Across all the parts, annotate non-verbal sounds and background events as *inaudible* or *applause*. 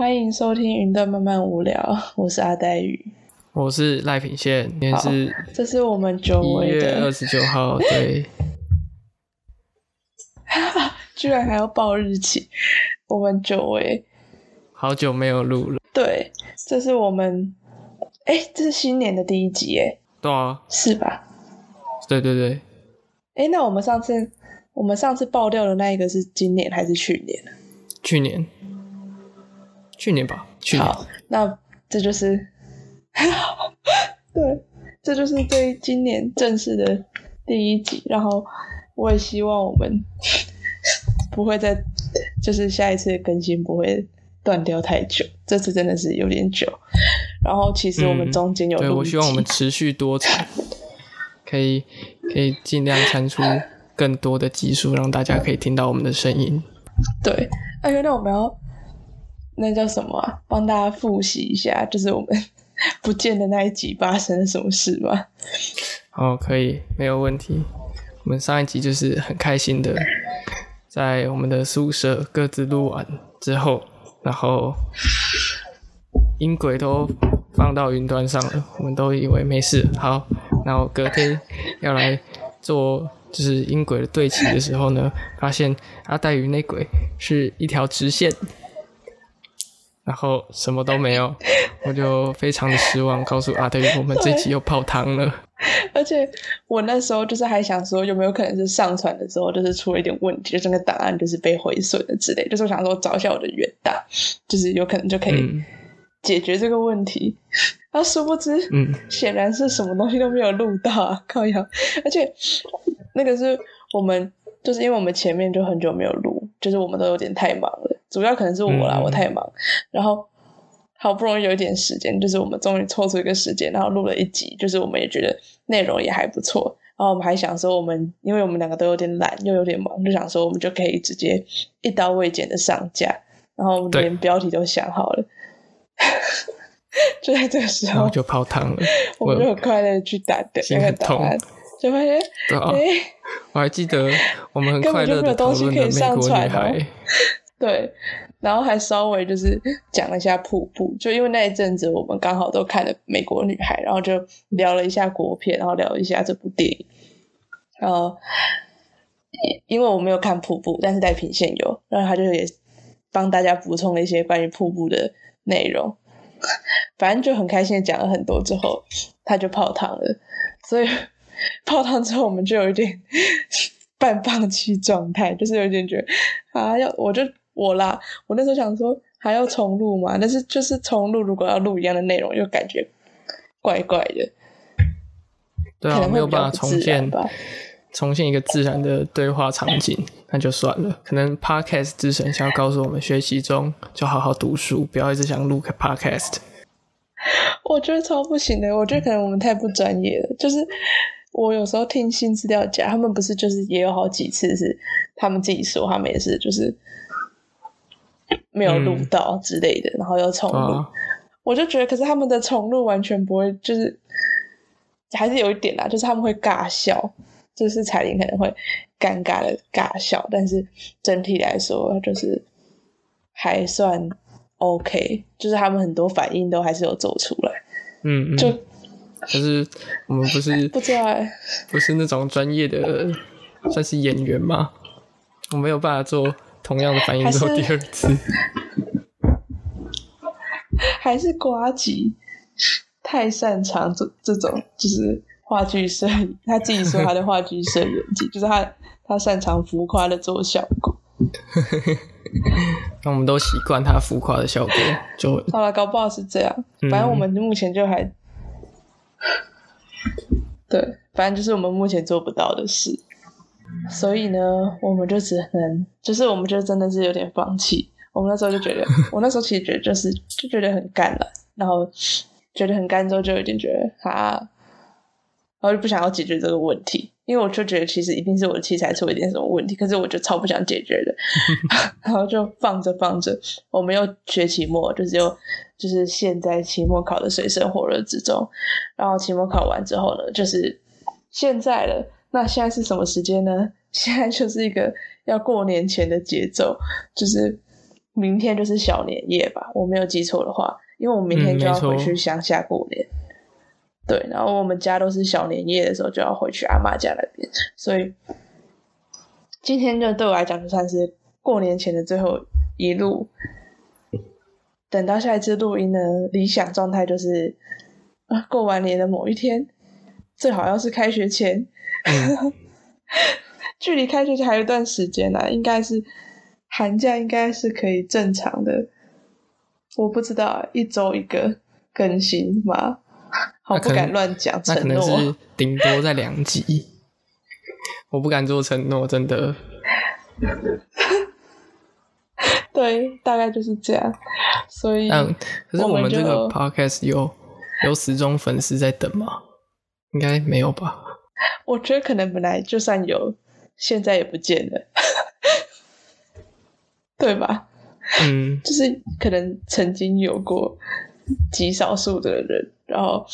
欢迎收听《云端慢慢无聊》，*laughs* 我是阿呆鱼，我是赖品宪，今天是这是我们久一违的，月二十九号，对，*laughs* 居然还要报日期，我们久违，好久没有录了，对，这是我们，哎，这是新年的第一集，哎，对啊，是吧？对对对，哎，那我们上次我们上次爆掉的那一个是今年还是去年？去年，去年吧，去年，好，那这就是，*laughs* 对，这就是对今年正式的第一集。然后我也希望我们 *laughs* 不会再，就是下一次的更新不会断掉太久。这次真的是有点久。然后其实我们嗯中间有对我希望我们持续多产，可以可以尽量产出更多的集数，让大家可以听到我们的声音。对，哎呦，那我们要那叫什么啊？帮大家复习一下，就是我们 *laughs* 不见的那一集发生了什么事吧。哦，可以，没有问题。我们上一集就是很开心的，在我们的宿舍各自录完之后，然后音轨都放到云端上了，我们都以为没事。好，然后隔天要来做就是音轨的对齐的时候呢，发现阿黛鱼那轨是一条直线，然后什么都没有，*laughs* 我就非常的失望，告诉阿黛鱼我们这集又泡汤了。*laughs* 而且我那时候就是还想说，有没有可能是上传的时候就是出了一点问题，就整个档案就是被毁损了之类。就是我想说找一下我的原档，就是有可能就可以嗯解决这个问题。然后殊不知，嗯，*laughs* 显然是什么东西都没有录到啊，靠腰！而且那个是我们，就是因为我们前面就很久没有录，就是我们都有点太忙了，主要可能是我啦，嗯我太忙，然后好不容易有一点时间，就是我们终于抽出一个时间，然后录了一集，就是我们也觉得内容也还不错，然后我们还想说，我们因为我们两个都有点懒，又有点忙，就想说我们就可以直接一刀未剪的上架，然后我们连标题都想好了。*laughs* 就在这个时候就泡汤了。*laughs* 我们就很快乐地去打的心很那个答案，就发现，我还记得我们很快乐的讨东西可以论了美国上传哦女孩。对，然后还稍微就是讲了一下瀑布，就因为那一阵子我们刚好都看了《美国女孩》，然后就聊了一下国片，然后聊一下这部电影。呃，因因为我没有看瀑布，但是在平线有，然后他就也帮大家补充了一些关于瀑布的内容。*laughs* 反正就很开心的讲了很多之后，他就泡汤了。所以泡汤之后，我们就有一点 *laughs* 半放弃状态，就是有点觉得啊，要我就我啦，我那时候想说还要重录嘛，但是就是重录，如果要录一样的内容，又感觉怪怪的，对啊，没有办法重现吧。重现一个自然的对话场景，那就算了。可能 podcast 之神想要告诉我们，学习中就好好读书，不要一直想录个 podcast。我觉得超不行的，我觉得可能我们太不专业了。就是我有时候听新资料夹，他们不是就是也有好几次是他们自己说他们也是就是 *laughs* 没有录嗯到之类的，然后又重录。啊，我就觉得，可是他们的重录完全不会，就是还是有一点啦，就是他们会尬笑，就是彩铃可能会尴尬的尬笑，但是整体来说就是还算 OK，就是他们很多反应都还是有走出来，嗯就嗯。可是我们不是 *laughs* 不知道欸不是那种专业的，算是演员嘛，我没有办法做同样的反应做第二次。*laughs* 还是瓜吉太擅长这这种就是话剧摄影，他自己说他的话剧摄演技，*laughs* 就是他他擅长浮夸的做效果。*laughs* 那我们都习惯他浮夸的效果，就好了，搞不好是这样。嗯反正我们目前就还，对，反正就是我们目前做不到的事。所以呢，我们就只能，就是我们就真的是有点放弃。我们那时候就觉得，我那时候其实觉得就是就觉得很干了，然后觉得很干之后，就有点觉得啊，然后就不想要解决这个问题，因为我就觉得其实一定是我的器材出了一点什么问题，可是我就超不想解决的，*laughs* 然后就放着放着，我们又学期末，就是又就是现在期末考的水深火热之中，然后期末考完之后呢，就是现在了。那现在是什么时间呢？*laughs* 现在就是一个要过年前的节奏，就是明天就是小年夜吧，我没有记错的话，因为我明天就要回去乡下过年。对，然后我们家都是小年夜的时候就要回去阿妈家那边，所以今天就对我来讲就算是过年前的最后一路。等到下一次录音呢，理想状态就是啊，过完年的某一天，最好要是开学前，嗯 *laughs* 距离开学前还有一段时间呢、应该是寒假应该是可以正常的，我不知道一周一个更新吗？*laughs* 好不敢乱讲那可能承诺是。顶多在两集，*laughs* 我不敢做承诺，真的。对，大概就是这样。所以，但可是我们这个 podcast 有有始终粉丝在等吗？应该没有吧？我觉得可能本来就算有，现在也不见了，*laughs* 对吧？嗯，*laughs* 就是可能曾经有过极少数的人，然后，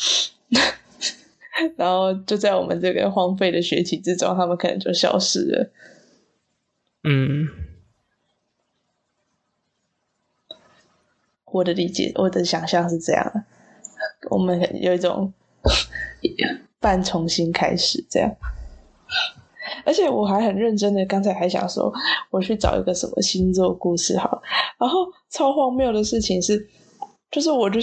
*laughs* 然后就在我们这个荒废的学期之中，他们可能就消失了。嗯，我的理解，我的想象是这样的，我们有一种半重新开始这样。而且我还很认真的，刚才还想说，我去找一个什么星座故事好了，然后超荒谬的事情是，就是我就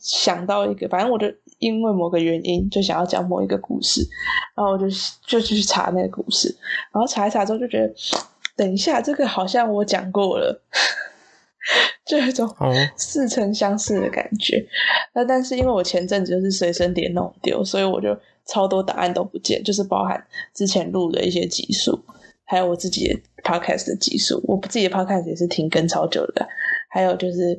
想到一个，反正我就因为某个原因就想要讲某一个故事，然后我就就去查那个故事，然后查一查之后就觉得，等一下这个好像我讲过了，*laughs* 就有一种哦，似曾相识的感觉。那但是因为我前阵子就是随身碟弄丢，所以我就超多档案都不见，就是包含之前录的一些集数，还有我自己的 podcast 的集数。我自己的 podcast 也是停更超久的，还有就是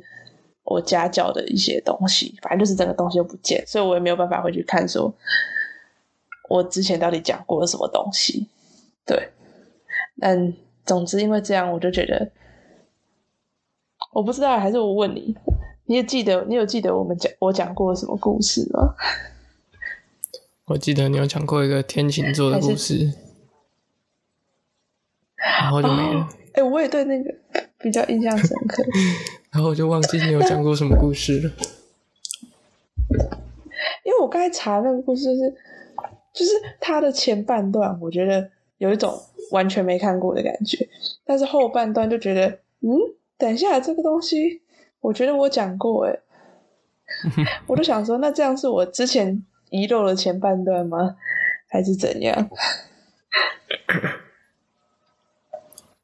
我家教的一些东西，反正就是整个东西都不见，所以我也没有办法回去看说我之前到底讲过什么东西。对，但总之因为这样，我就觉得。我不知道，还是我问你，你也记得，你有记得我们讲我讲过什么故事吗？我记得你有讲过一个天琴座的故事，然后就没了，哎、我也对那个比较印象深刻，*laughs* 然后我就忘记你有讲过什么故事了。*laughs* 因为我刚才查那个故事，就是就是它的前半段，我觉得有一种完全没看过的感觉，但是后半段就觉得，嗯，等一下这个东西，我觉得我讲过，哎，*laughs* 我就想说，那这样是我之前遗漏了前半段吗？*laughs* 还是怎样？*laughs*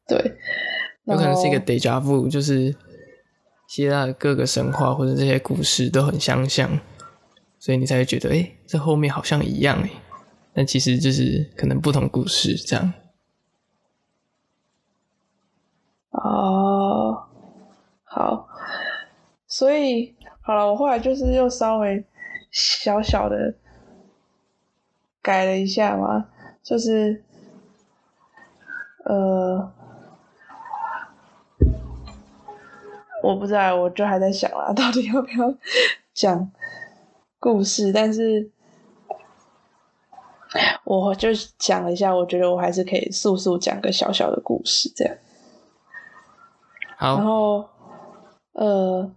对，有可能是一个然后 deja vu，就是希腊的各个神话或者这些故事都很相像，所以你才会觉得，哎、这后面好像一样哎，但其实就是可能不同故事这样。哦，好，所以好了，我后来就是又稍微小小的改了一下嘛，就是呃，我不知道，我就还在想啦，到底要不要讲故事，但是。我就讲了一下，我觉得我还是可以速速讲个小小的故事，这样。然，后，呃，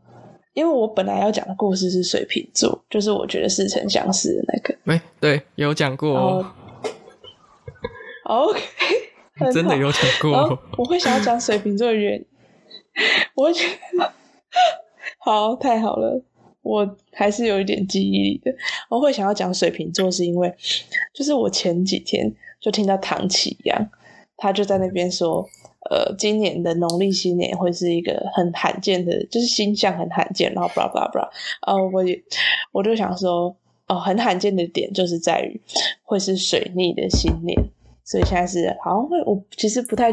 因为我本来要讲的故事是水瓶座，就是我觉得似曾相识的那个。哎、对，有讲过哦，，*laughs* OK，*laughs* 真的有讲过。我会想要讲水瓶座的原因，我会觉得好太好了，我还是有一点记忆力的。我会想要讲水瓶座，是因为就是我前几天就听到唐启阳，他就在那边说，呃，今年的农历新年会是一个很罕见的，就是星象很罕见，然后 blah blah blah，呃，我也我就想说，哦，很罕见的点就是在于会是水逆的新年，所以现在是好像会，我其实不太，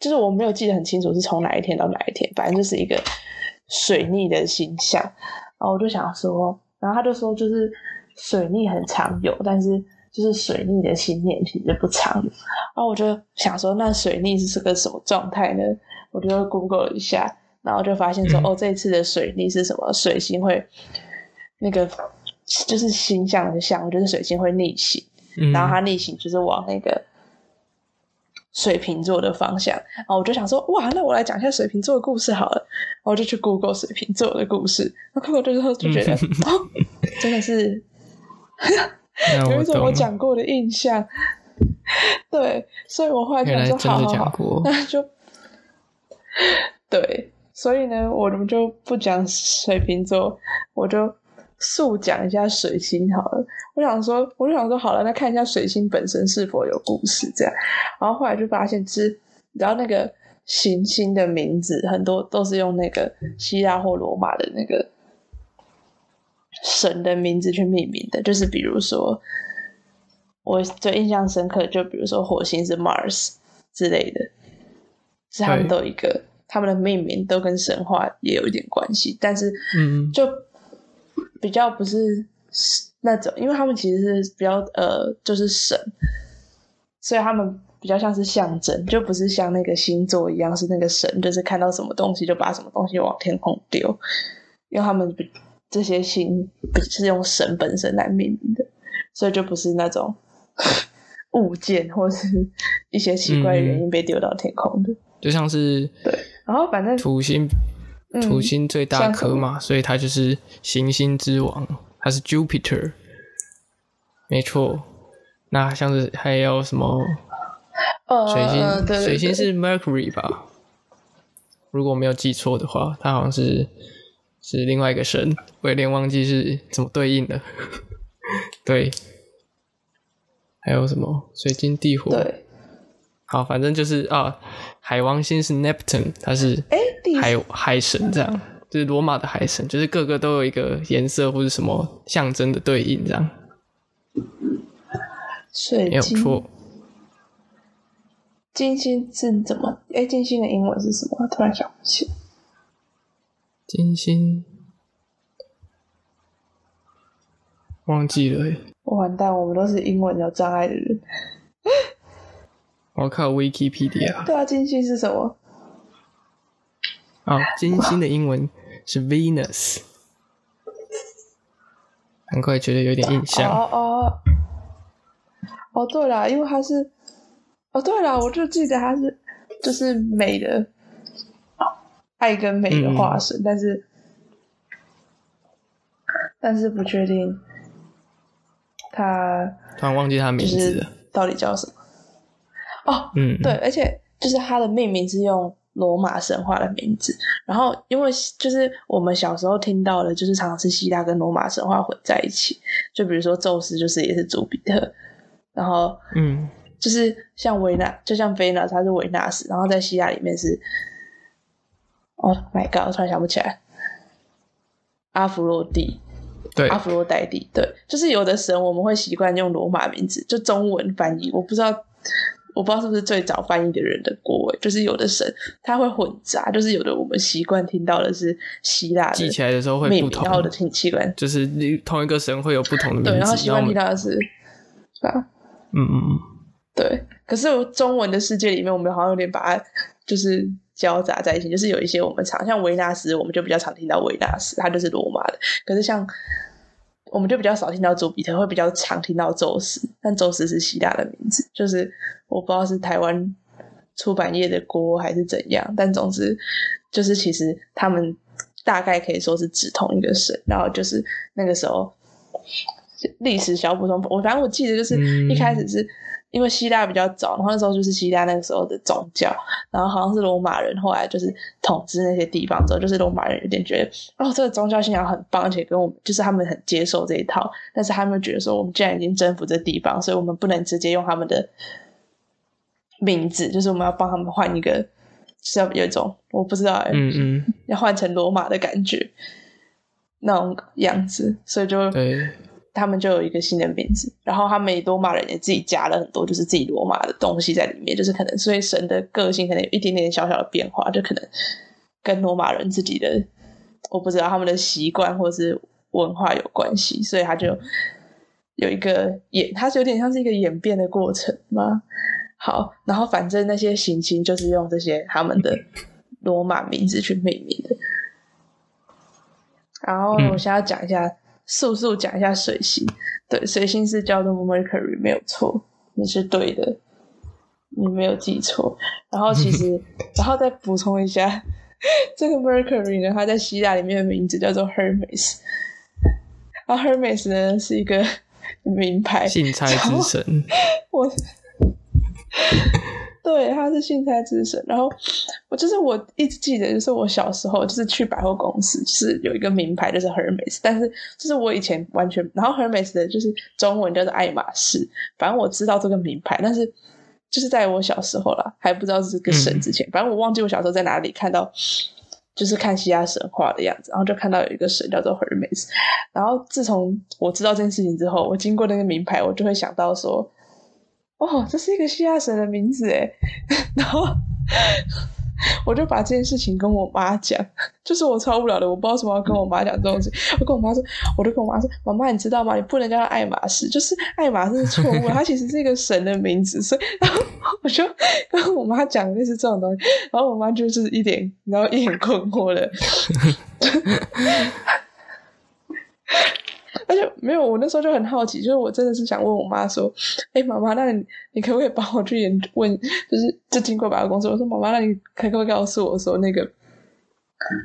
就是我没有记得很清楚是从哪一天到哪一天，反正就是一个水逆的星象。然后我就想说，然后他就说，就是水逆很常有，但是就是水逆的新年其实不长。然后我就想说，那水逆是个什么状态呢？我就 Google 了一下，然后就发现说，嗯哦，这一次的水逆是什么？水星会那个就是星象的象，就是水星会逆行。嗯，然后它逆行就是往那个水瓶座的方向，然后我就想说，哇，那我来讲一下水瓶座的故事好了，然后我就去 Google 水瓶座的故事，那 Google 之后就觉得，哦，真的是 *laughs* 有一种我讲过的印象，*laughs* 对，所以我后来想说，好好好，*laughs* 那就对，所以呢，我们就不讲水瓶座，我就。速讲一下水星好了，我想说，我就想说好了，那看一下水星本身是否有故事这样。然后后来就发现，是然后那个行星的名字很多都是用那个希腊或罗马的那个神的名字去命名的，就是比如说我最印象深刻，就比如说火星是 Mars 之类的，是他们都有一个他们的命名都跟神话也有一点关系，但是嗯就。比较不是那种，因为他们其实是比较呃，就是神，所以他们比较像是象征，就不是像那个星座一样是那个神，就是看到什么东西就把什么东西往天空丢，因为他们这些星是用神本身来命名的，所以就不是那种 *laughs* 物件或是一些奇怪的原因被丢到天空的，就像是对，然后反正土星。土星最大颗嘛，所以它就是行星之王，它是 Jupiter，没错。那像是还有什么？水星，水星是 Mercury 吧？如果没有记错的话，它好像是是另外一个神，我有点忘记是怎么对应的。对，还有什么？水晶地火。对。好，反正就是啊，海王星是 Neptune，它是海海神，这样就是罗马的海神，就是各个都有一个颜色或者什么象征的对应，这样。水没有错。金星是怎么？哎，金星的英文是什么？突然想不起。金星，忘记了。完蛋，我们都是英文有障碍的人。我靠，Wikipedia。对啊，金星是什么？哦，金星的英文是 Venus。难怪觉得有点印象。哦哦。哦，对了，因为它是……哦，对了，我就记得它是就是美的，爱跟美的化身，但是但是不确定他突然忘记他名字了，到底叫什么？哦，嗯，对，而且就是他的命名是用罗马神话的名字，然后因为就是我们小时候听到的，就是常常是希腊跟罗马神话混在一起，就比如说宙斯就是也是朱比特，然后嗯，就是像维纳，就像菲娜，他是维纳斯，然后在希腊里面是，Oh my god，我突然想不起来，阿弗洛蒂，对，阿弗洛戴蒂，对，就是有的神我们会习惯用罗马名字，就中文翻译，我不知道。我不知道是不是最早翻译的人的国位，就是有的神他会混杂，就是有的我们习惯听到的是希腊记起来的时候会不同，然后的听习惯就是你同一个神会有不同的名字，对，然后习惯听到的是，对吧？嗯嗯嗯，对。可是中文的世界里面，我们好像有点把它就是交杂在一起，就是有一些我们常像维纳斯，我们就比较常听到维纳斯，他就是罗马的。可是像我们就比较少听到朱比特，会比较常听到宙斯，但宙斯是希腊的名字，就是我不知道是台湾出版业的锅还是怎样，但总之就是其实他们大概可以说是指同一个神，然后就是那个时候历史小补充，我反正我记得就是一开始是。因为希腊比较早，然后那时候就是希腊那个时候的宗教，然后好像是罗马人后来就是统治那些地方之后，就是罗马人有点觉得哦，这个宗教信仰很棒，而且跟我们就是他们很接受这一套，但是他们觉得说我们既然已经征服这地方，所以我们不能直接用他们的名字，就是我们要帮他们换一个，是要有一种我不知道，嗯嗯，要换成罗马的感觉那种样子，所以就对。他们就有一个新的名字，然后他们罗马人也自己加了很多，就是自己罗马的东西在里面，就是可能所以神的个性可能有一点点小小的变化，就可能跟罗马人自己的我不知道他们的习惯或是文化有关系，所以他就有一个演，它是有点像是一个演变的过程吗？好，然后反正那些行星就是用这些他们的罗马名字去命名的，然后我想要讲一下。速速讲一下水星，对，水星是叫做 Mercury，没有错，你是对的。你没有记错。然后其实，*laughs* 然后再补充一下，*laughs* 这个 Mercury 呢，它在希腊里面的名字叫做 Hermes。然后 Hermes 呢是一个名牌，信差之神。我。*laughs* 对，他是信差之神。然后我就是我一直记得，就是我小时候就是去百货公司，就是有一个名牌，就是 Hermes。但是就是我以前完全，然后 Hermes 的就是中文叫做爱马仕。反正我知道这个名牌，但是就是在我小时候啦，还不知道是个神之前，反正我忘记我小时候在哪里看到，就是看希腊神话的样子，然后就看到有一个神叫做 Hermes。然后自从我知道这件事情之后，我经过那个名牌，我就会想到说。哦，这是一个希腊神的名字哎，*laughs* 然后我就把这件事情跟我妈讲，就是我超无聊的，我不知道什么要跟我妈讲这东西。我跟我妈说，我就跟我妈说，妈妈，你知道吗？你不能叫他爱马仕，就是爱马仕是错误，它其实是一个神的名字。所以，然后我就跟我妈讲类似这种东西，然后我妈就是一点，然后一脸困惑的。*laughs* 而且没有，我那时候就很好奇，就是我真的是想问我妈说：“哎，妈妈，那你你可不可以帮我去研问？就是就经过百货公司，我说妈妈，那你可不可以告诉我说那个，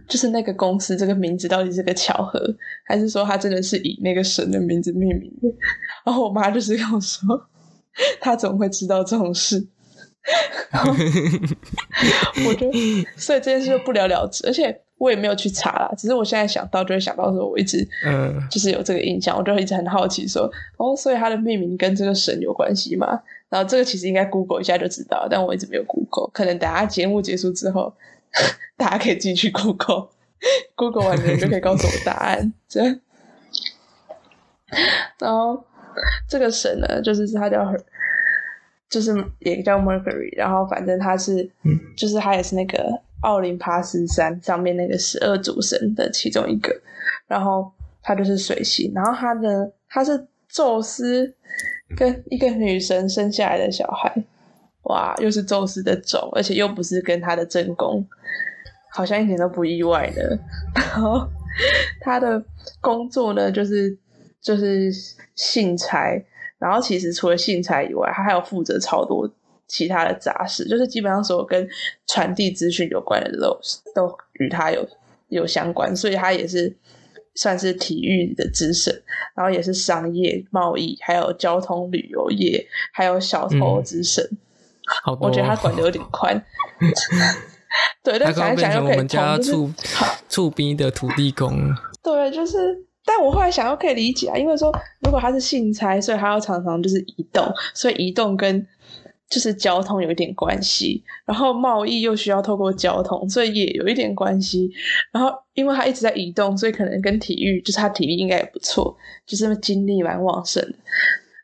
就是那个公司这个名字到底是个巧合，还是说它真的是以那个神的名字命名的？”然后我妈就是跟我说：“她怎么会知道这种事？” *laughs* 我觉得，所以这件事就不了了之，而且。我也没有去查啦，只是我现在想到就会想到说，我一直嗯，就是有这个印象，我就一直很好奇说，哦，所以它的命名跟这个神有关系吗？然后这个其实应该 Google 一下就知道，但我一直没有 Google，可能等下节目结束之后，*laughs* 大家可以自己去 Google，Google *laughs* 完了就可以告诉我答案。这样，然后这个神呢，就是他叫，就是也叫 Mercury，然后反正他是，就是他也是那个。奥林帕斯山上面那个十二主神的其中一个，然后他就是水星，然后他的他是宙斯跟一个女神生下来的小孩，哇，又是宙斯的种，而且又不是跟他的正宫，好像一点都不意外的。然后他的工作呢，就是就是信差，然后其实除了信差以外，他还有负责超多。其他的杂事，就是基本上所有跟传递资讯有关的都都与他有有相关，所以他也是算是体育的之神，然后也是商业贸易，还有交通旅游业，还有小偷之神。好，我觉得他管的有点 *laughs* 宽。*laughs* 对，但想一想又可以家触触逼的土地公。对，就是，但我后来想又可以理解啊，因为说如果他是信差，所以他要常常就是移动，所以移动跟就是交通有一点关系，然后贸易又需要透过交通，所以也有一点关系。然后因为他一直在移动，所以可能跟体育，就是他体力应该也不错，就是精力蛮旺盛。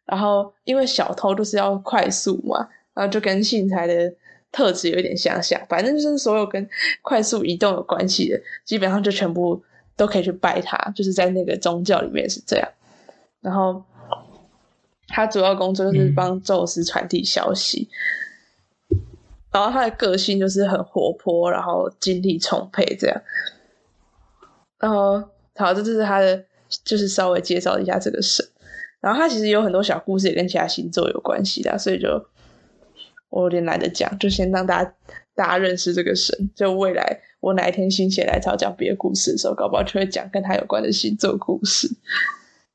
然后因为小偷就是要快速嘛，然后就跟信财的特质有一点相像。反正就是所有跟快速移动有关系的，基本上就全部都可以去拜他，就是在那个宗教里面是这样。然后。他主要工作就是帮宙斯传递消息，然后他的个性就是很活泼，然后精力充沛这样。然后，好，这就是他的，就是稍微介绍一下这个神。然后他其实有很多小故事，也跟其他星座有关系的，所以就我有点懒得讲，就先让大家大家认识这个神。就未来我哪一天心血来潮讲别的故事的时候，搞不好就会讲跟他有关的星座故事。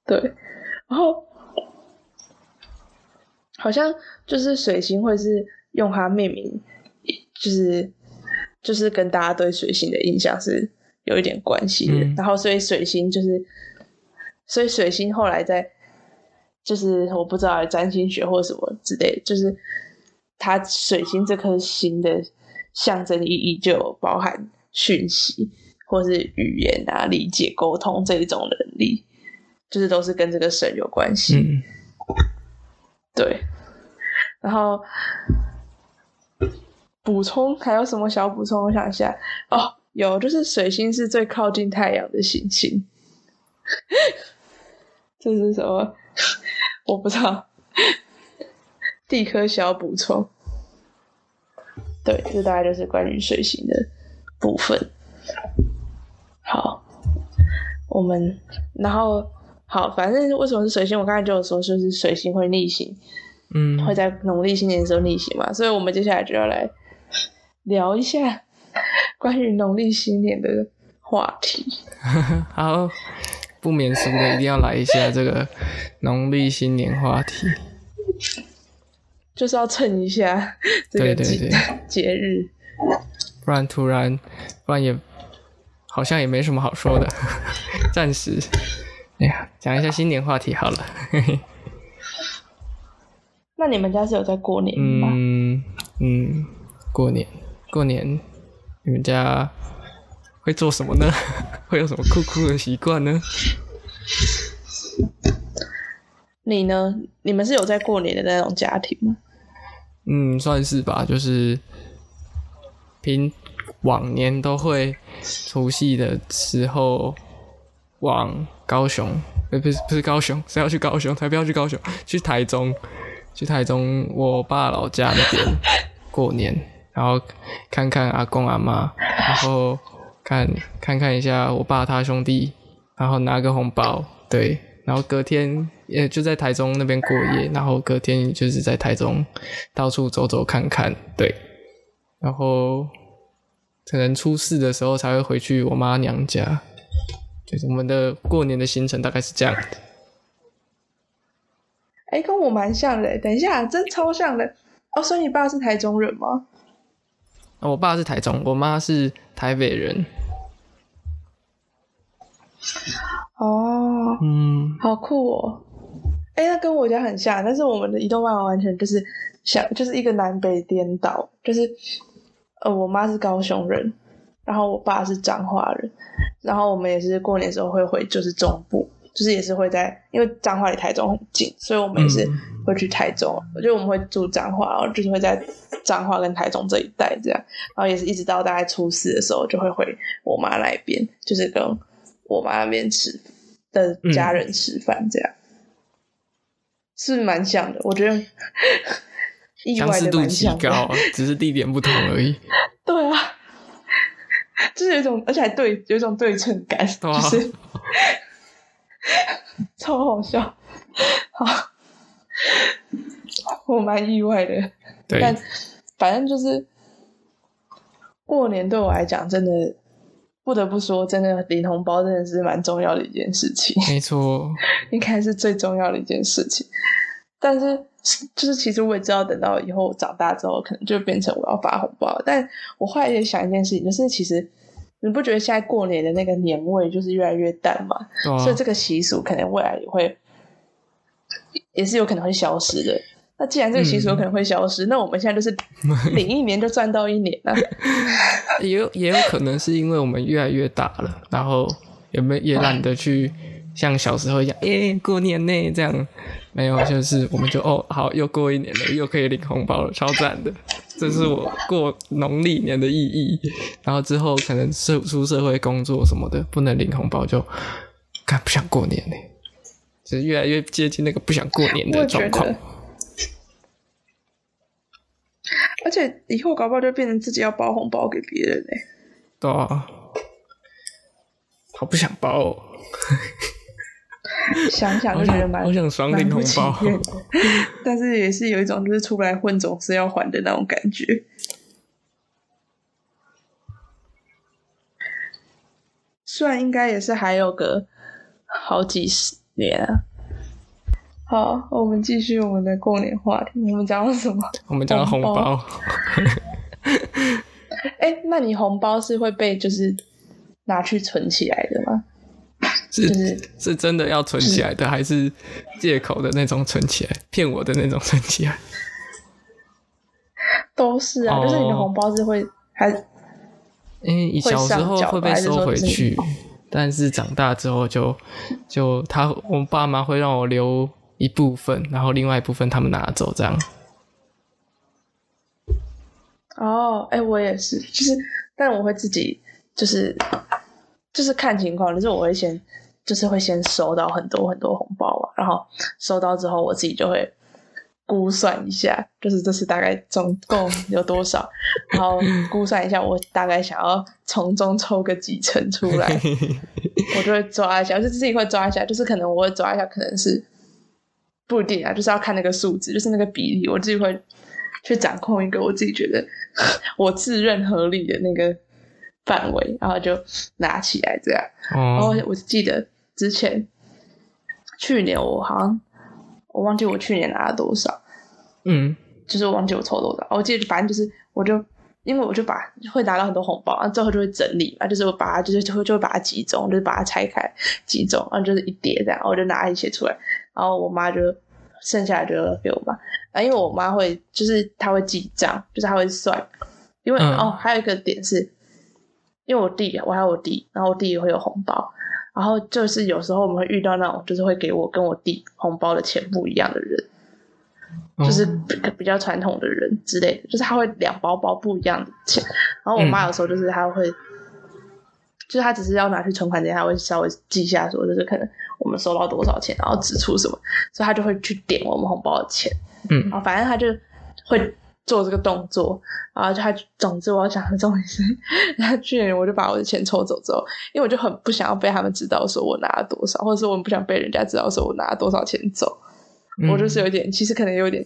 对，然后。好像就是水星会是用它命名，就是就是跟大家对水星的印象是有一点关系的。然后所以水星就是，所以水星后来在就是我不知道占星学或什么之类，就是它水星这颗星的象征意义就包含讯息或是语言啊、理解、沟通这一种能力，就是都是跟这个神有关系。对，然后补充还有什么小补充？我想一下哦，有，就是水星是最靠近太阳的行星，*laughs* 这是什么？*laughs* 我不知道，地科小补充。对，这大概就是关于水星的部分。好，我们然后。好，反正为什么是水星？我刚才就有说，就是水星会逆行，嗯，会在农历新年的时候逆行嘛，所以我们接下来就要来聊一下 *laughs* 关于农历新年的话题。*laughs* 好，不免俗的一定要来一下这个农历新年话题。就是要蹭一下这个节对对对节日。不然突然，不然也好像也没什么好说的，*laughs* 暂时。哎呀，讲一下新年话题好了。*laughs* 那你们家是有在过年吗？嗯嗯，过年过年，你们家会做什么呢？*laughs* 会有什么酷酷的习惯呢？你呢？你们是有在过年的那种家庭吗？嗯，算是吧，就是平往年都会除夕的时候往高雄，呃，不是不是高雄，是要去高雄，才不要去高雄，去台中，去台中我爸老家那边过年，然后看看阿公阿妈，然后看看看一下我爸他兄弟，然后拿个红包，对，然后隔天也就在台中那边过夜，然后隔天就是在台中到处走走看看，对，然后可能初四的时候才会回去我妈娘家，就是我们的过年的行程大概是这样的。哎、跟我蛮像的。等一下，真超像的。哦，所以你爸是台中人吗？我爸是台中，我妈是台北人。哦，嗯，好酷哦！哎、那跟我家很像，但是我们的移动办法完全就是像，就是一个南北颠倒。就是呃，我妈是高雄人，然后我爸是彰化人，然后我们也是过年的时候会回就是中部，就是也是会在，因为彰化离台中很近，所以我们也是嗯。会去台中，我觉得我们会住彰化，然后就是会在彰化跟台中这一带这样，然后也是一直到大概初四的时候就会回我妈那边，就是跟我妈那边吃的家人吃饭这样，是蛮像的，我觉得意相似度极。高啊，只是地点不同而已。对啊，就是有一种，而且还对，有一种对称感，啊就是 *laughs* 超好笑。好，我蛮意外的，对，但反正就是过年对我来讲，真的不得不说，真的领红包真的是蛮重要的一件事情。没错。*laughs* 应该是最重要的一件事情。但是，就是其实我也知道，等到以后长大之后，可能就变成我要发红包。但我后来也想一件事情，就是其实你不觉得现在过年的那个年味就是越来越淡嘛？啊所以这个习俗可能未来也会，也是有可能会消失的。那既然这个习俗有可能会消失，那我们现在就是 *laughs* 领一年就赚到一年啊！也有也有可能是因为我们越来越大了，然后也没也懒得去像小时候一样，耶、过年呢这样，没有，就是我们就哦好，又过一年了，又可以领红包了，超赞的，这是我过农历年的意义。然后之后可能社出社会工作什么的，不能领红包就，干不想过年呢，就是越来越接近那个不想过年的状况。，而且以后搞不好就变成自己要包红包给别人嘞、对啊，好不想包哦。*laughs* 想想就觉得蛮好想爽蛮不情领红 *laughs* 但是也是有一种就是出来混总是要还的那种感觉。虽然应该也是还有个好几十年啊。好，我们继续我们的过年话题。我们讲到什么？我们讲到红包，*laughs* 哎、那你红包是会被就是拿去存起来的吗？是就是是真的要存起来的，还是借口的那种存起来，骗我的那种存起来？*laughs* 都是啊，哦就是你的红包是会还因为小时候会被收回去是，但是长大之后就就他我爸妈会让我留一部分，然后另外一部分他们拿走，这样。哦，哎、我也是，就是，但我会自己就是就是看情况，就是我会先就是会先收到很多很多红包嘛，然后收到之后我自己就会估算一下，就是这次大概总共有多少，然后估算一下我大概想要从中抽个几成出来，*laughs* 我就会抓一下，就自己会抓一下，就是可能我会抓一下，可能是不一定啊，就是要看那个数字，就是那个比例，我自己会去掌控一个我自己觉得 *laughs* 我自认合理的那个范围，然后就拿起来这样。然后哦，我记得之前去年我好像我忘记我去年拿了多少，嗯。就是我忘记我抽多少，我记得反正就是我就因为我就把会拿到很多红包，然后最后就会整理嘛，就是我把它就是就会就会把它集中，就是把它拆开集中，然后就是一叠这样，我就拿一些出来，然后我妈就剩下的就给我妈，啊，因为我妈会就是她会记账，就是她会算，因为、嗯。哦还有一个点是，因为我弟我还有我弟，然后我弟也会有红包。然后就是有时候我们会遇到那种，就是会给我跟我弟红包的钱不一样的人，就是哦比比较传统的人之类的，就是他会两包包不一样的钱。然后我妈有时候就是她会，就是她只是要拿去存款之前，她会稍微记一下说，就是可能我们收到多少钱，然后支出什么，所以她就会去点我们红包的钱。嗯然后反正她就会做这个动作，然后就她总之我要讲的重点是，然后去年我就把我的钱抽走之后，因为我就很不想要被他们知道说我拿了多少，或者是我不想被人家知道说我拿了多少钱走。嗯我就是有点，其实可能有点，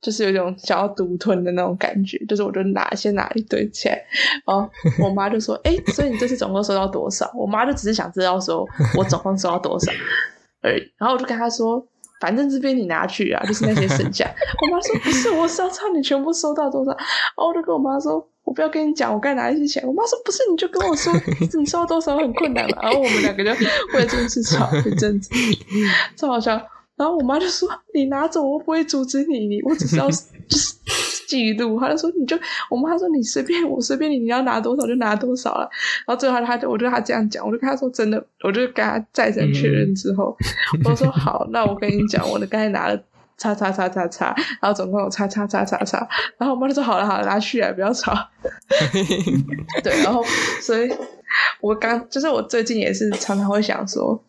就是有一种想要独吞的那种感觉，就是我就拿先拿一堆起来，然后 *laughs* 我妈就说：“哎、所以你这次总共收到多少？”我妈就只是想知道说我总共收到多少 *laughs* 而已，然后我就跟她说。反正这边你拿去啊，就是那些剩下。我妈说不是，我是要差你全部收到多少。然后我就跟我妈说，我不要跟你讲，我该拿一些钱。我妈说不是，你就跟我说 *laughs* 你收到多少很困难嘛。然后我们两个就为了这件事吵一阵子，超好笑。然后我妈就说：“你拿走，我不会阻止你，你我只是要 *laughs* 就是记录。”他就说：“你就我妈说你随便我随便你，你要拿多少就拿多少了。”然后最后他就我就他这样讲，我就跟他说：“真的，我就跟他再三确认之后，*laughs* 我说好，那我跟你讲，我的刚才拿了。”叉叉叉叉叉，然后总共有叉叉叉叉叉，然后我妈就说好了好了，拿去啊，不要吵。*laughs* 对，然后所以，我刚就是我最近也是常常会想说，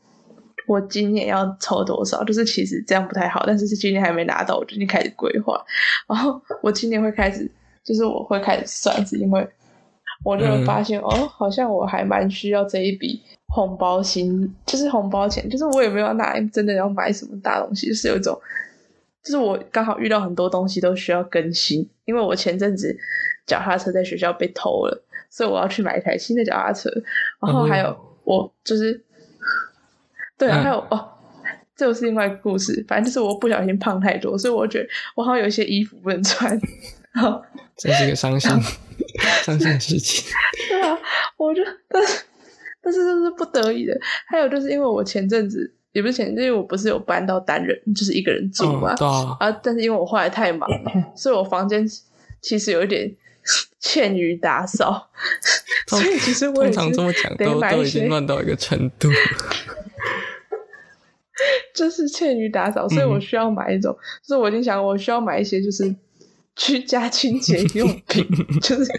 我今年要抽多少？就是其实这样不太好，但是是今年还没拿到，我就已经开始规划。然后我今年会开始，就是我会开始算，是因为我就会发现、哦，好像我还蛮需要这一笔红包薪，就是红包钱，就是我也没有要拿真的要买什么大东西，就是有一种。就是我刚好遇到很多东西都需要更新，因为我前阵子脚踏车在学校被偷了，所以我要去买一台新的脚踏车。然后还有我就是，对啊，嗯还有哦，这又是另外一个故事。反正就是我不小心胖太多，所以我觉得我好像有一些衣服不能穿。这是一个伤心 *laughs* 伤心的事情。*laughs* 对啊，我就但是但是这是不得已的。还有就是因为我前阵子也不是前，因为我不是有搬到单人，就是一个人住嘛。嗯，对啊，啊，但是因为我后来太忙了，所以我房间其实有一点欠于打扫，所以其实我通也是常这么讲得都都已经乱到一个程度。就是欠于打扫，所以我嗯需要买一种，就是我已经想我需要买一些就是居家清洁用品，*laughs* 就是，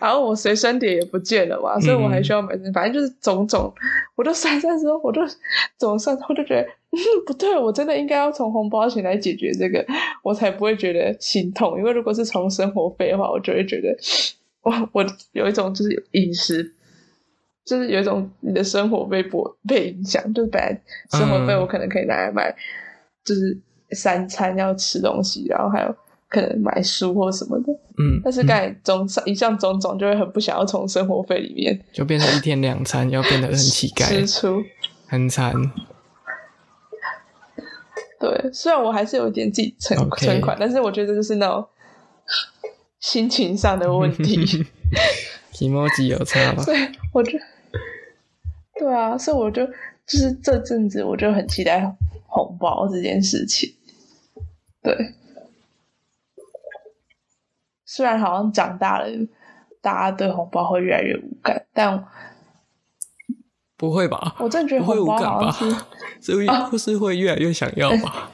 然后我随身碟也不见了嘛，所以我还需要买，反正就是种种，我都算算之后，我都总算我就觉得，嗯，不对，我真的应该要从红包钱来解决这个，我才不会觉得心痛，因为如果是从生活费的话，我就会觉得，我我有一种就是饮食。就是有一种你的生活被波被影响，就是本来生活费嗯我可能可以拿来买，就是三餐要吃东西，然后还有可能买书或什么的。嗯，但是刚才种一项种种，就会很不想要从生活费里面就变成一天两餐，要变得很乞丐支丐，出。很惨。对，虽然我还是有一点自己存存款，但是我觉得就是那种心情上的问题。*laughs* *laughs* emoji 有差吧？*laughs* 所以我就，对啊，所以我就就是这阵子我就很期待红包这件事情。对，虽然好像长大了，大家对红包会越来越无感，但不会吧？我真的觉得不会红包无感吧好像是？是会不是会越来越想要吧？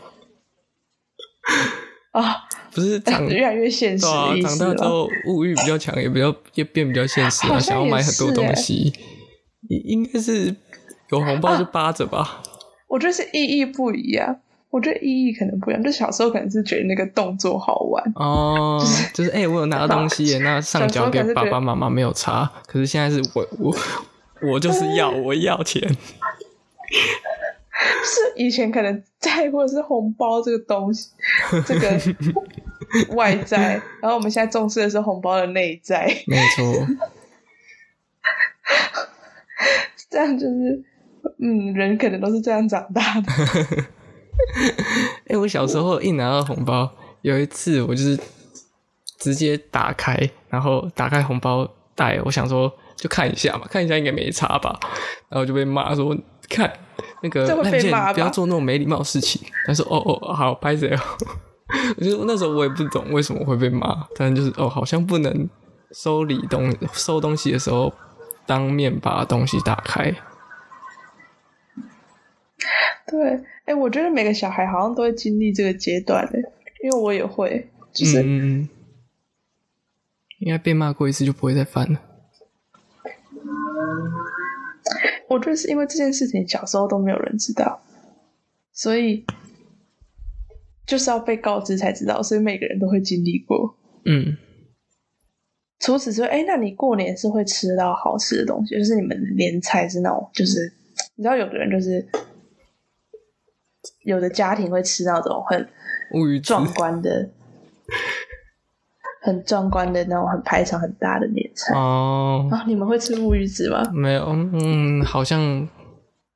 *laughs* 啊，不是长 *laughs* 越来越现实长？大之后物欲比较强，也比较也变比较现实啊，想要买很多东西，应应该是有红包就扒着吧。我觉得是意义不一样。我觉得意义可能不一样，就小时候可能是觉得那个动作好玩，哦，就是哎、我有拿到东西耶，那上交给爸爸妈妈没有差，可是现在是我我我就是要我要钱，*laughs* 是以前可能在乎的是红包这个东西，这个 *laughs* 外在，然后我们现在重视的是红包的内在，没错，这样就是，嗯，人可能都是这样长大的。*laughs* 哎、我小时候一拿到红包，有一次我就是直接打开，然后打开红包袋，我想说就看一下嘛，看一下应该没差吧，然后就被骂说看那个不要做那种没礼貌的事情。他说哦哦好拍谁哦，*laughs* 我就那时候我也不懂为什么会被骂，但就是哦好像不能收礼东收东西的时候当面把东西打开。对，哎，我觉得每个小孩好像都会经历这个阶段的，因为我也会，就是、应该被骂过一次就不会再犯了。我觉得是因为这件事情小时候都没有人知道，所以就是要被告知才知道，所以每个人都会经历过。嗯，除此之外，哎，那你过年是会吃到好吃的东西，就是你们的年菜是那种，就是你知道，有的人就是有的家庭会吃那种很乌鱼子壮观的、很壮观的那种很排场很大的年菜。哦，啊，你们会吃乌鱼子吗？没有，嗯，好像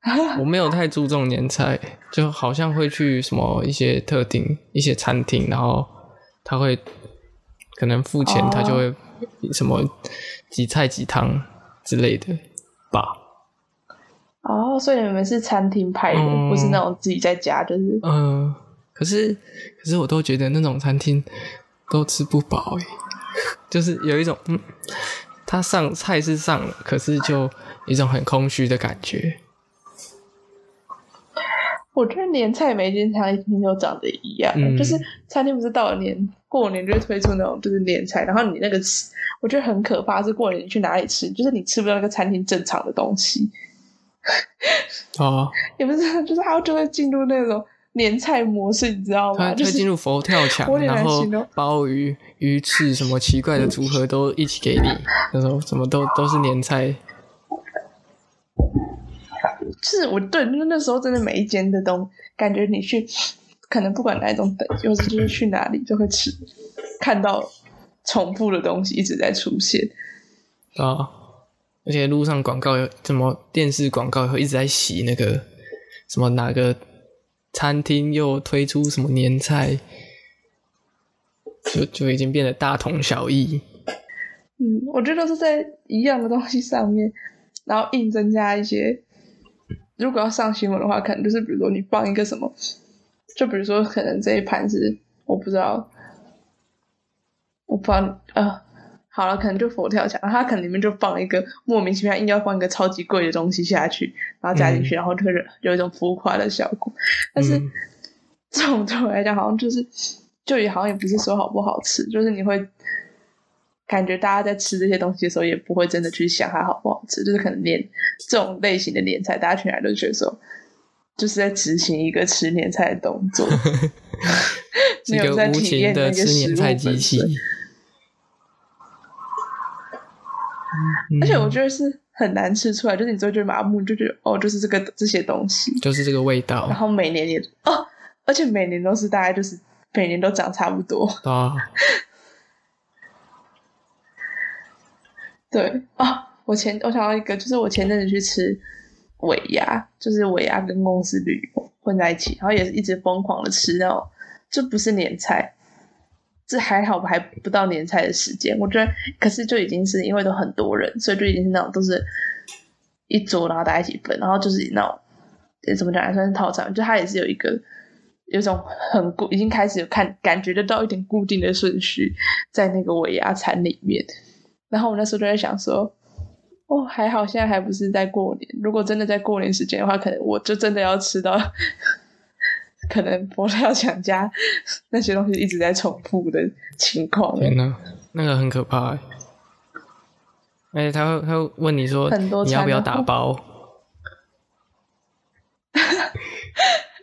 *laughs* 我没有太注重年菜，就好像会去什么一些特定一些餐厅，然后他会可能付钱，哦他就会什么几菜几汤之类的吧。哦，所以你们是餐厅派的，嗯不是那种自己在家，就是嗯、可是可是我都觉得那种餐厅都吃不饱诶，*laughs* 就是有一种嗯，他上菜是上了，可是就一种很空虚的感觉。我觉得年菜每间餐厅都长得一样，嗯就是餐厅不是到了年过年就会推出那种就是年菜，然后你那个吃，我觉得很可怕，是过年你去哪里吃，就是你吃不到那个餐厅正常的东西，哦，*laughs* 也不是，就是他就会进入那种年菜模式，你知道吗？他就会进入佛跳墙然后鲍鱼、鱼翅什么奇怪的组合都一起给你，那种什么都都是年菜。就是我对，就是那时候真的每一间的东，感觉你去，可能不管哪一种等级，或者就是去哪里，就会吃看到重复的东西一直在出现。啊，而且路上广告有什么电视广告会一直在洗那个什么哪个餐厅又推出什么年菜，就就已经变得大同小异。嗯，我觉得都是在一样的东西上面，然后硬增加一些。如果要上新闻的话，可能就是比如说你放一个什么，就比如说可能这一盘是我不知道，我不知道呃，好了，可能就佛跳墙，它可能里面就放一个莫名其妙硬要放一个超级贵的东西下去，然后加进去，然后就会有一种浮夸的效果。但是、嗯 *laughs* 这种对我来讲，好像就是就也好像也不是说好不好吃，就是你会感觉大家在吃这些东西的时候，也不会真的去想它好不好吃，就是可能连这种类型的年菜，大家全来都觉得说，就是在执行一个吃年菜的动作，*laughs* 没有在个无情体验那个食物年菜机本器身。而且我觉得是很难吃出来，就是你就会觉得麻木，就觉得哦，就是这个这些东西，就是这个味道然后每年也哦，而且每年都是大概就是每年都长差不多。啊，对啊，我前我想到一个，就是我前阵子去吃尾牙，就是尾牙跟公司旅游混在一起，然后也是一直疯狂的吃那种，这不是年菜，这还好还不到年菜的时间，我觉得，可是就已经是因为都很多人，所以就已经是那种都是一桌，然后大家一起分，然后就是那种怎么讲，还算是套餐，就它也是有一个。有种很固，已经开始有看感觉得到一点固定的顺序在那个尾牙餐里面，然后我那时候就在想说，哦，还好现在还不是在过年。如果真的在过年时间的话，可能我就真的要吃到，可能佛跳墙加那些东西一直在重复的情况。天哪，那个很可怕欸。而且他会他会问你说你要不要打包？*laughs*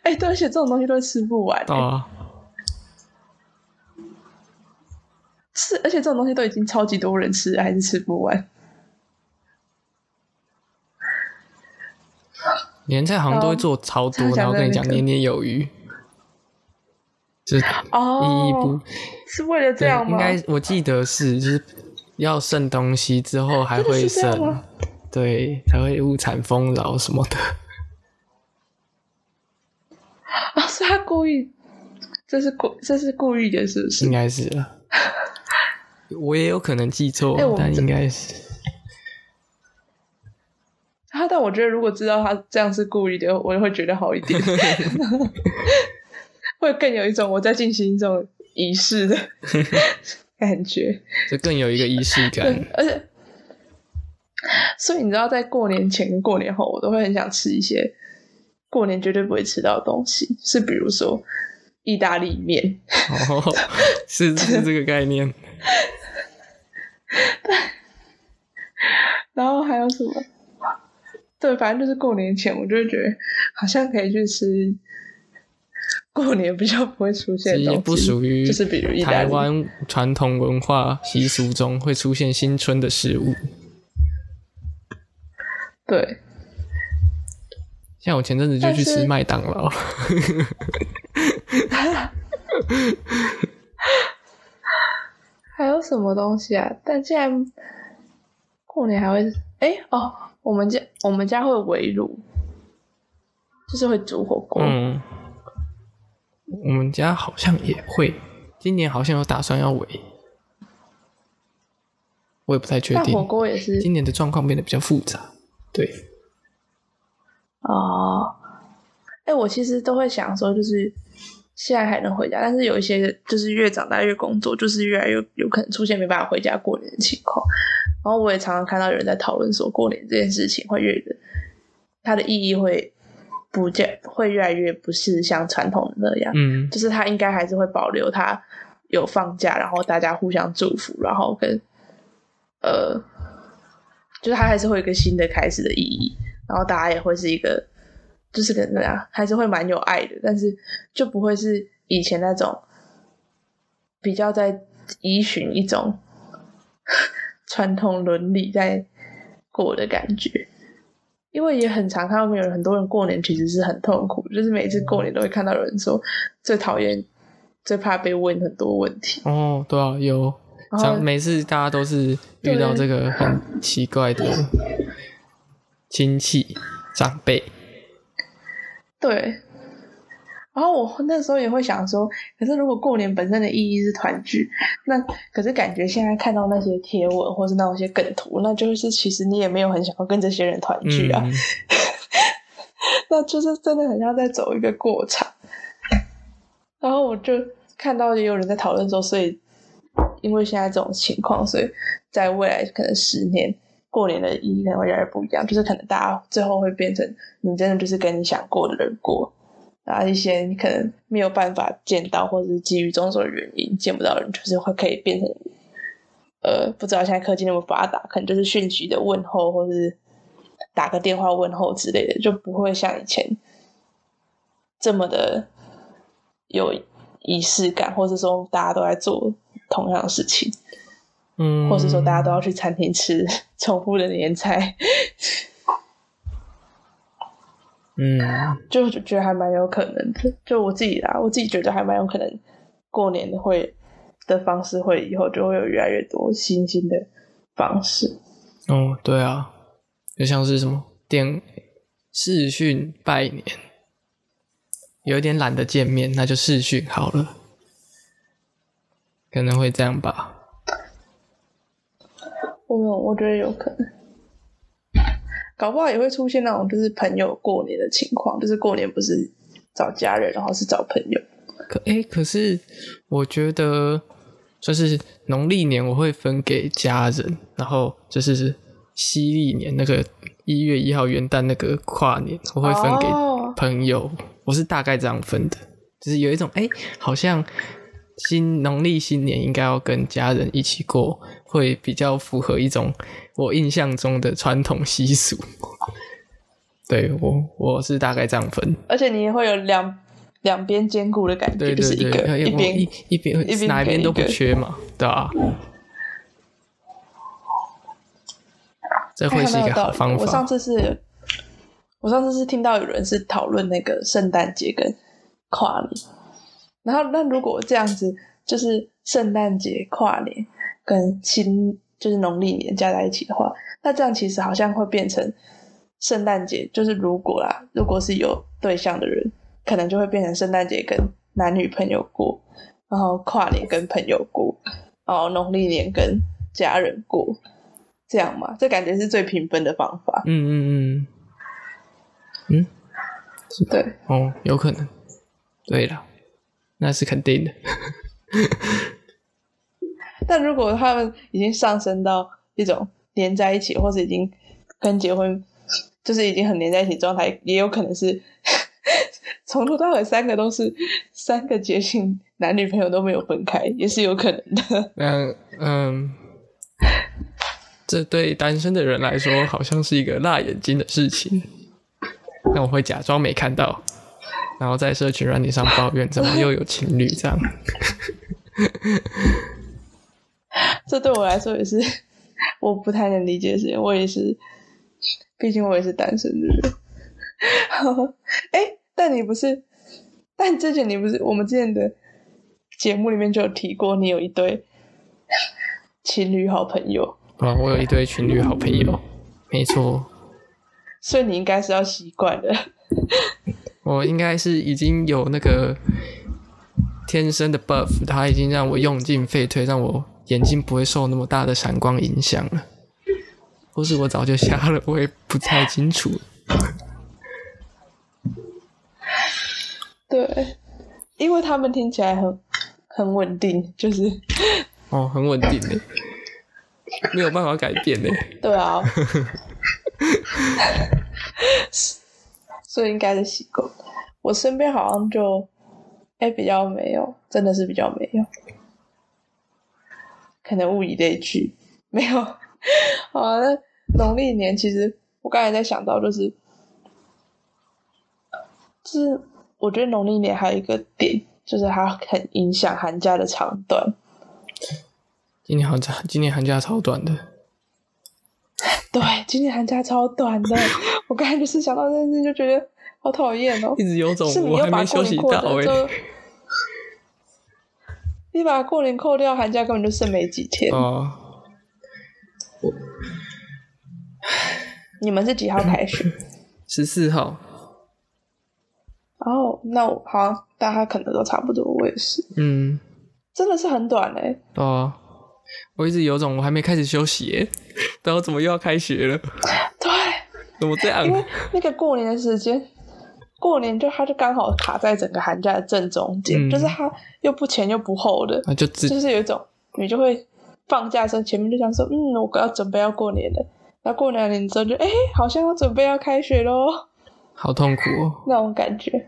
哎，对，而且这种东西都吃不完、欸，啊，是，而且这种东西都已经超级多人吃了，还是吃不完。年菜好像都会做超多，哦然后跟你讲年年有余，就是哦，依依不是为了这对，样吗？应该我记得是就是要剩东西之后还会剩，对，才会物产丰饶什么的。*laughs* 啊，是他故意，这是故这是故意的，是不是应？该是了。我也有可能记错，但应该是。他，但我觉得如果知道他这样是故意的，我会觉得好一点，*laughs* 会更有一种我在进行一种仪式的 *laughs* 感觉。就更有一个仪式感。，而且，所以你知道，在过年前跟过年后，我都会很想吃一些过年绝对不会吃到的东西，是比如说意大利面。哦，*laughs* 是是这个概念。然后还有什么？对，反正就是过年前，我就会觉得好像可以去吃过年比较不会出现的东西，不属于就是比如台湾传统文化习俗中会出现新春的食物。对，像我前阵子就去吃麦当劳，*laughs* 还有什么东西啊？但现在过年还会，哎哦，我们家我们家会围炉，就是会煮火锅。嗯，我们家好像也会，今年好像有打算要围，我也不太确定火。锅也是今年的状况变得比较复杂，对，哦，哎、我其实都会想说，就是现在还能回家，但是有一些就是越长大越工作，就是越来越有可能出现没办法回家过年的情况。然后我也常常看到有人在讨论说，过年这件事情会越的，它的意义会不见，会越来越不是像传统的那样，嗯，就是它应该还是会保留它有放假，然后大家互相祝福，然后跟呃，就是它还是会有一个新的开始的意义，然后大家也会是一个，就是跟那样，还是会蛮有爱的，但是就不会是以前那种比较在依循一种 *laughs* 传统伦理在过的感觉。因为也很常看到，有很多人过年其实是很痛苦，就是每次过年都会看到有人说最讨厌、最怕被问很多问题。哦，对啊，有，每次大家都是遇到这个很奇怪的亲戚长辈，对，然后我那时候也会想说，可是如果过年本身的意义是团聚，那可是感觉现在看到那些贴文或是那些梗图，那就是其实你也没有很想要跟这些人团聚啊，嗯，*laughs* 那就是真的很像在走一个过场。然后我就看到也有人在讨论说，所以因为现在这种情况，所以在未来可能十年。过年的意义可能会越来越不一样，就是可能大家最后会变成你真的就是跟你想过的人过，然后一些你可能没有办法见到，或者是基于种种原因见不到人，就是会可以变成，呃，不知道现在科技那么发达，可能就是讯息的问候，或是打个电话问候之类的，就不会像以前这么的有仪式感，或者说大家都在做同样的事情，嗯，或是说大家都要去餐厅吃 *laughs* 重复的年菜，嗯，就就觉得还蛮有可能的。就我自己啦，我自己觉得还蛮有可能，过年会的方式会以后就会有越来越多新兴的方式。哦，对啊，就像是什么电视讯拜年，有一点懒得见面，那就视讯好了，可能会这样吧。我我觉得有可能，搞不好也会出现那种就是朋友过年的情况，就是过年不是找家人，然后是找朋友。可诶，可是我觉得就是农历年我会分给家人，然后就是西历年那个一月一号元旦那个跨年，我会分给哦。朋友，我是大概这样分的，就是有一种诶，好像新农历新年应该要跟家人一起过，会比较符合一种我印象中的传统习俗。*laughs* 对我，我是大概这样分。而且你也会有两两边兼顾的感觉，对对对，就是一个一边一一边一边哪一边都不缺嘛，对吧、这会是一个好方法我上。次是，我上次是听到有人是讨论那个圣诞节跟跨年，然后那如果这样子，就是圣诞节、跨年跟新就是农历年加在一起的话，那这样其实好像会变成圣诞节，就是如果啦，如果是有对象的人，可能就会变成圣诞节跟男女朋友过，然后跨年跟朋友过，然后农历年跟家人过，这样嘛？这感觉是最平分的方法。嗯嗯嗯嗯，对，哦，有可能。对了，那是肯定的。*laughs* 但如果他们已经上升到一种连在一起，或者已经跟结婚，就是已经很连在一起状态，也有可能是 *laughs* 从头到尾三个都是三个节庆，男女朋友都没有分开，也是有可能的。嗯嗯，这对单身的人来说，好像是一个辣眼睛的事情。那我会假装没看到，然后在社群软体上抱怨，怎么又有情侣这样？*laughs* 这对我来说也是我不太能理解的事情。我也是，毕竟我也是单身的人。*laughs* 哎，但你不是？但之前你不是？我们之前的节目里面就有提过，你有一对情侣好朋友。啊，我有一对情侣好朋友，没错。所以你应该是要习惯的。我应该是已经有那个天生的 buff，它已经让我用尽废退，让我眼睛不会受那么大的闪光影响了。或是我早就瞎了，我也不太清楚。*laughs* 对，因为他们听起来很很稳定，就是哦，很稳定的，没有办法改变的。对啊。*laughs* 所以应该是习惯。我身边好像就，哎，比较没有，真的是比较没有。可能物以类聚，没有。好，那农历年其实我刚才在想到，就是，就是我觉得农历年还有一个点，就是它很影响寒假的长短。今年寒假，今年寒假超短的。对，今年寒假超短的，*laughs* 我刚才就是想到这件事就觉得好讨厌哦。*laughs* 一直有种我还没休息到哎。你把过年扣掉，寒假根本就剩没几天。哦。*sighs* 你们是几号开学？*coughs* 十四号。哦，那我好像大家可能都差不多，我也是。嗯。真的是很短嘞。哦。我一直有种我还没开始休息耶，然后怎么又要开学了？对，怎么这样？因为那个过年的时间，过年就它就刚好卡在整个寒假的正中间，就是它又不前又不后的，就就是有一种你就会放假的时候前面就想说，嗯，我要准备要过年了，然后过两年之后就哎，好像要准备要开学喽，好痛苦哦，那种感觉。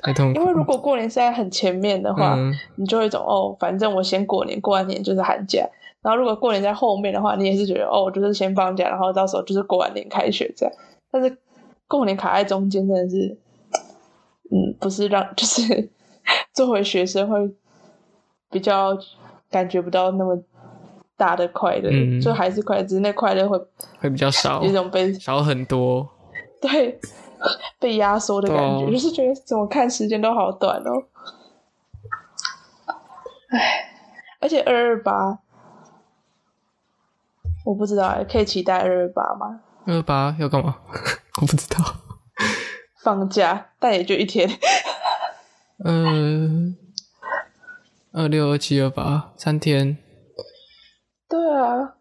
太痛苦。因为如果过年是在很前面的话，你就会一种哦，反正我先过年，过完年就是寒假。然后如果过年在后面的话，你也是觉得哦，就是先放假，然后到时候就是过完年开学这样。但是过年卡在中间，真的是，嗯，不是让 *laughs* 就是 *laughs* 作为学生会比较感觉不到那么大的快乐，就还是快乐，只是那快乐会会比较少，一种被少很多。对。*laughs* 被压缩的感觉，就是觉得怎么看时间都好短哦。唉，而且二二八，我不知道，可以期待二二八吗？二二八要干嘛？*laughs* 我不知道。放假，但也就一天。嗯，二六、二七、二八，三天。对啊，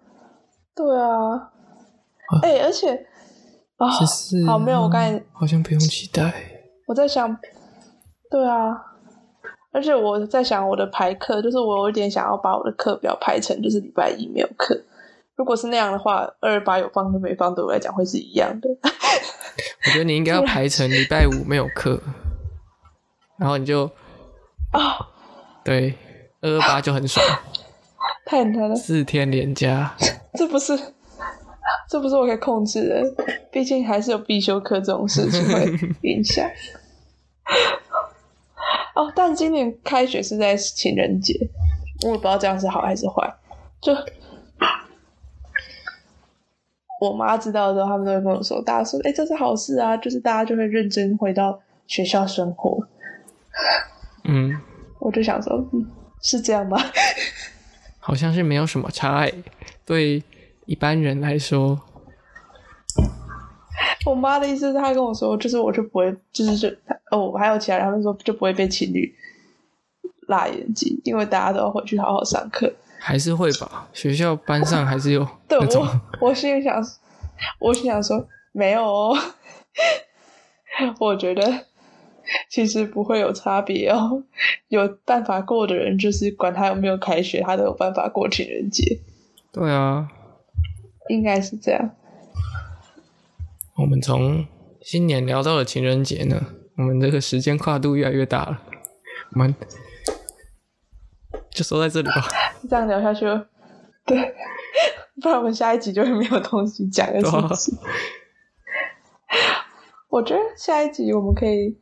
对啊。哎，而且。啊，好没有，我刚才好像不用期待。我在想，对啊，而且我在想我的排课，就是我有点想要把我的课表排成就是礼拜一没有课。如果是那样的话，二二八有放跟没放对我来讲会是一样的。*laughs* 我觉得你应该要排成礼拜五没有课，然后你就啊，对，二二八就很爽，*laughs* 太难了，四天连假，这不是。这不是我可以控制的，毕竟还是有必修课这种事情会影响。*laughs* 哦，但今年开学是在情人节，我也不知道这样是好还是坏。就我妈知道之后，他们都会跟我说，大家说，哎、这是好事啊，就是大家就会认真回到学校生活。嗯，我就想说，嗯，是这样吗？*laughs* 好像是没有什么差诶，对一般人来说，*laughs* 我妈的意思是，她跟我说，就是我就不会，就是就哦，还有其他人，他们说就不会被情侣辣眼睛，因为大家都要回去好好上课。还是会吧。学校班上还是有 *laughs* 对我，我心里想，我心想说没有哦，我觉得其实不会有差别哦。有办法过的人，就是管他有没有开学，他都有办法过情人节，对啊。应该是这样。我们从新年聊到了情人节呢，我们这个时间跨度越来越大了，我们就说在这里吧。*laughs* 这样聊下去，对，不然我们下一集就会没有东西讲了？我觉得下一集我们可以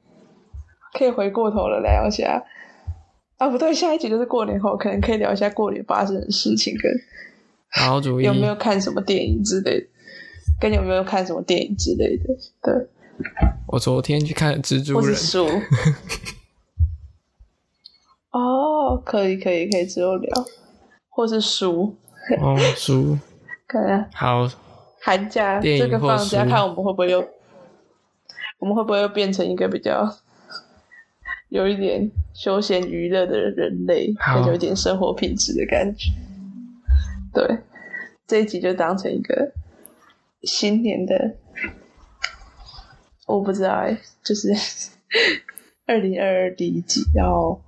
可以回过头了聊一下啊，不对，下一集就是过年后，可能可以聊一下过年发生的事情，跟好主意，有没有看什么电影之类的，跟有没有看什么电影之类的，对，我昨天去看蜘蛛人。*laughs* 哦，可以可以可以之后聊，或是书，*laughs* 哦，书，可能好，寒假这个放假，看我们会不会又，我们会不会又变成一个比较有一点休闲娱乐的人类，有一点生活品质的感觉。对，这一集就当成一个新年的，我不知道哎、就是 *laughs* 二零二二第一集，然后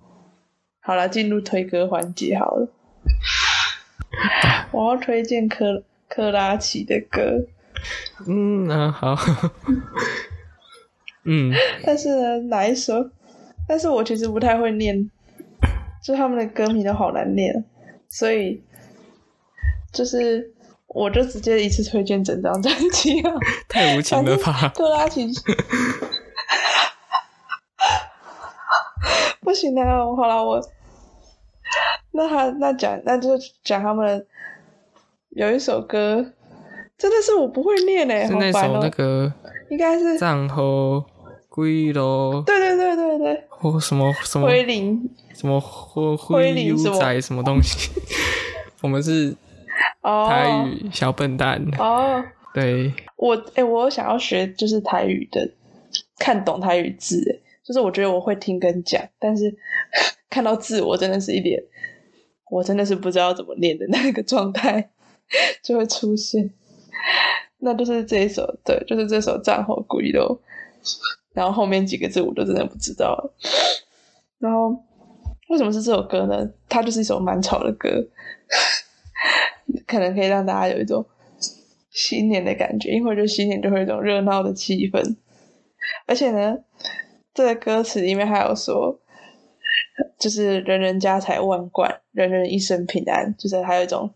好了，进入推歌环节好了。*sighs* 我要推荐克克拉奇的歌，嗯啊，好，*laughs* 嗯，但是呢，哪一首？但是我其实不太会念，就他们的歌名都好难念，所以就是我就直接一次推荐整张专辑啊。*laughs* 太无情了吧？克拉奇，*laughs* 不行啊！好了，我那他那讲那就讲他们有一首歌，真的是我不会念诶、是那首那个应该是战后归咯，对对对对对，或什么什么灰林什么灰灰灰林什么牛仔什么东西，*laughs* 我们是哦台语小笨蛋，哦，对，我诶、我想要学就是台语的，看懂台语字诶，就是我觉得我会听跟讲，但是 *laughs* 看到字我真的是一脸，我真的是不知道怎么念的那个状态就会出现。那就是这一首，对，就是这首《战后鬼咯》，然后后面几个字我都真的不知道了。然后为什么是这首歌呢？它就是一首蛮吵的歌，可能可以让大家有一种新年的感觉，因为我觉得新年就会有一种热闹的气氛。而且呢，这个歌词里面还有说，就是人人家财万贯，人人一生平安，就是还有一种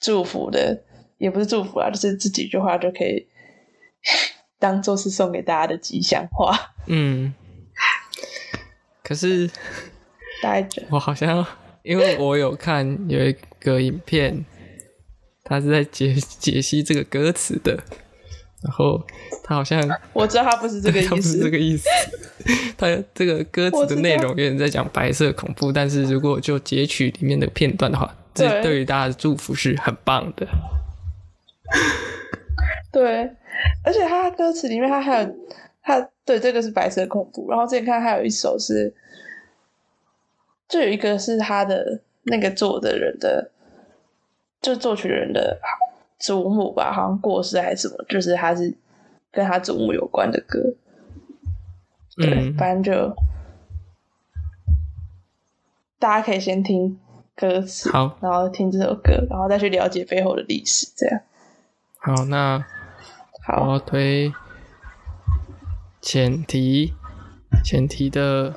祝福的，也不是祝福啊，就是这几句话就可以 *laughs* 当做是送给大家的吉祥话。嗯，可是大概就我好像因为我有看有一个影片，他是在解解析这个歌词的，然后他好像我知道他不是这个 *laughs* 他不是意思，这个意思，*laughs* 他这个歌词的内容有点在讲白色恐怖，但是如果就截取里面的片段的话，这对。对于大家的祝福是很棒的。*laughs* 对，而且他歌词里面他还有他对这个是白色恐怖，然后之前看还有一首是，就有一个是他的那个作的人的，就作曲人的祖母吧，好像过世还是什么，就是他是跟他祖母有关的歌，对，嗯，反正就大家可以先听歌词，好，然后听这首歌，然后再去了解背后的历史，这样。好，那我好。要推前提，前提的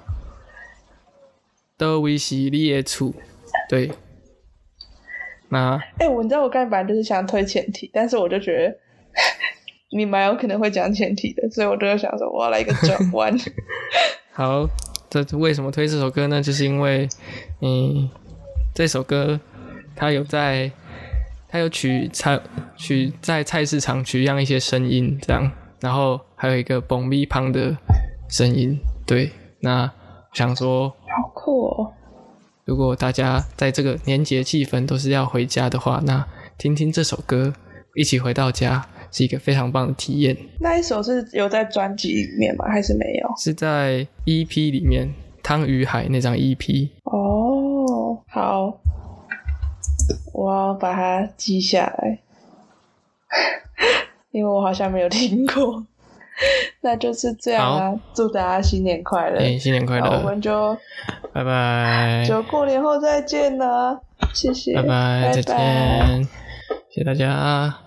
都维系你的处，对，那哎、我你知道我刚才本来就是想推前提，但是我就觉得你蛮有可能会讲前提的，所以我就想说我要来一个转弯。*laughs* 好，这为什么推这首歌呢？就是因为，嗯，这首歌它有在它有取菜取在菜市场取样一些声音这样，然后还有一个嘣咪旁的声音。对，那想说！如果大家在这个年节气氛都是要回家的话，那听听这首歌，一起回到家是一个非常棒的体验。那一首是有在专辑里面吗？还是没有？是在 EP 里面，《汤与海》那张 EP。哦，好，我要把它记下来，*laughs* 因为我好像没有听过。*laughs* 那就是这样啊！祝大家新年快乐！哎，新年快乐！我们就拜拜，就过年后再见啦，谢谢，拜拜，再见，谢谢大家。